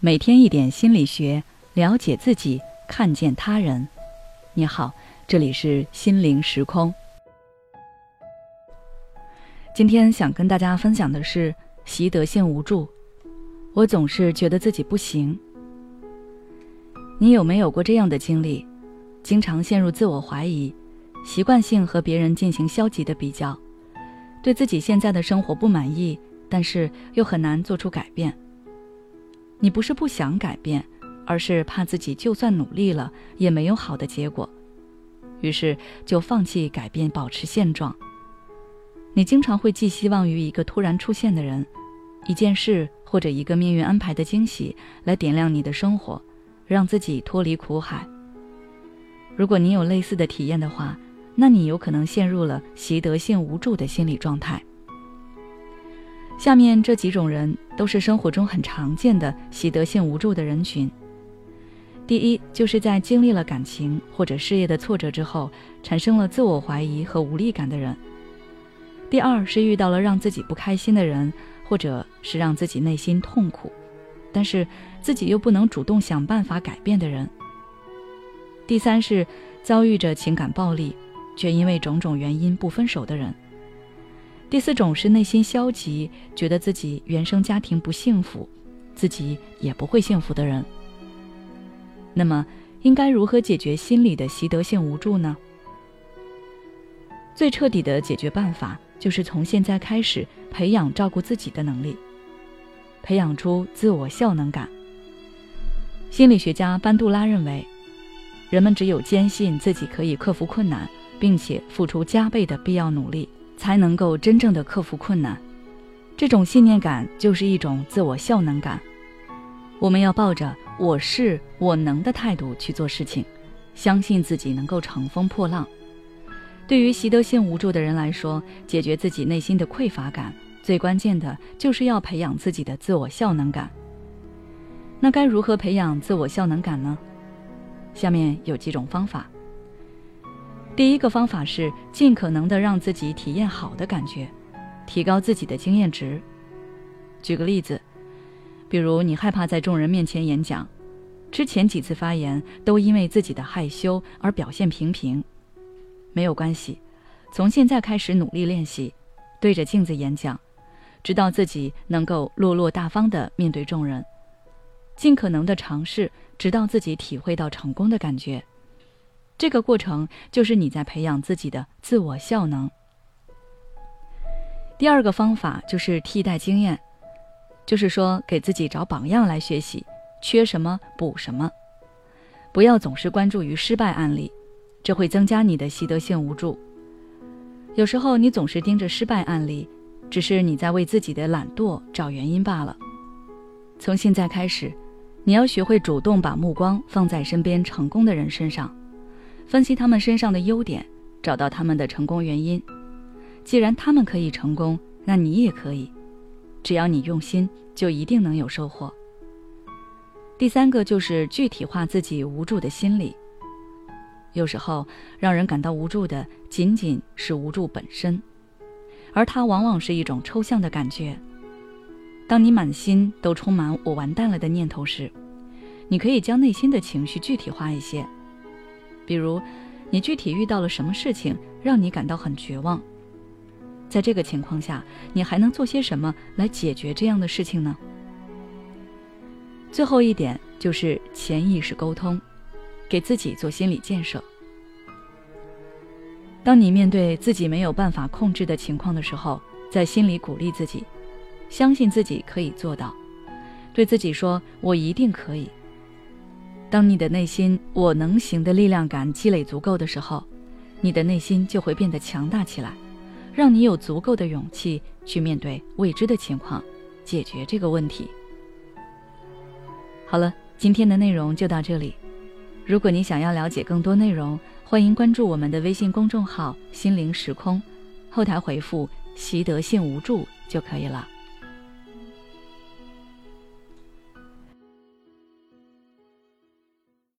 每天一点心理学，了解自己，看见他人。你好，这里是心灵时空。今天想跟大家分享的是习得性无助。我总是觉得自己不行。你有没有过这样的经历？经常陷入自我怀疑，习惯性和别人进行消极的比较，对自己现在的生活不满意，但是又很难做出改变。你不是不想改变，而是怕自己就算努力了也没有好的结果，于是就放弃改变，保持现状。你经常会寄希望于一个突然出现的人、一件事或者一个命运安排的惊喜来点亮你的生活，让自己脱离苦海。如果你有类似的体验的话，那你有可能陷入了习得性无助的心理状态。下面这几种人都是生活中很常见的习得性无助的人群。第一，就是在经历了感情或者事业的挫折之后，产生了自我怀疑和无力感的人。第二，是遇到了让自己不开心的人，或者是让自己内心痛苦，但是自己又不能主动想办法改变的人。第三，是遭遇着情感暴力，却因为种种原因不分手的人。第四种是内心消极，觉得自己原生家庭不幸福，自己也不会幸福的人。那么，应该如何解决心理的习得性无助呢？最彻底的解决办法就是从现在开始培养照顾自己的能力，培养出自我效能感。心理学家班杜拉认为，人们只有坚信自己可以克服困难，并且付出加倍的必要努力。才能够真正的克服困难，这种信念感就是一种自我效能感。我们要抱着“我是我能”的态度去做事情，相信自己能够乘风破浪。对于习得性无助的人来说，解决自己内心的匮乏感，最关键的就是要培养自己的自我效能感。那该如何培养自我效能感呢？下面有几种方法。第一个方法是尽可能的让自己体验好的感觉，提高自己的经验值。举个例子，比如你害怕在众人面前演讲，之前几次发言都因为自己的害羞而表现平平，没有关系，从现在开始努力练习，对着镜子演讲，直到自己能够落落大方的面对众人，尽可能的尝试，直到自己体会到成功的感觉。这个过程就是你在培养自己的自我效能。第二个方法就是替代经验，就是说给自己找榜样来学习，缺什么补什么，不要总是关注于失败案例，这会增加你的习得性无助。有时候你总是盯着失败案例，只是你在为自己的懒惰找原因罢了。从现在开始，你要学会主动把目光放在身边成功的人身上。分析他们身上的优点，找到他们的成功原因。既然他们可以成功，那你也可以。只要你用心，就一定能有收获。第三个就是具体化自己无助的心理。有时候让人感到无助的仅仅是无助本身，而它往往是一种抽象的感觉。当你满心都充满“我完蛋了”的念头时，你可以将内心的情绪具体化一些。比如，你具体遇到了什么事情让你感到很绝望？在这个情况下，你还能做些什么来解决这样的事情呢？最后一点就是潜意识沟通，给自己做心理建设。当你面对自己没有办法控制的情况的时候，在心里鼓励自己，相信自己可以做到，对自己说：“我一定可以。”当你的内心“我能行”的力量感积累足够的时候，你的内心就会变得强大起来，让你有足够的勇气去面对未知的情况，解决这个问题。好了，今天的内容就到这里。如果你想要了解更多内容，欢迎关注我们的微信公众号“心灵时空”，后台回复“习得性无助”就可以了。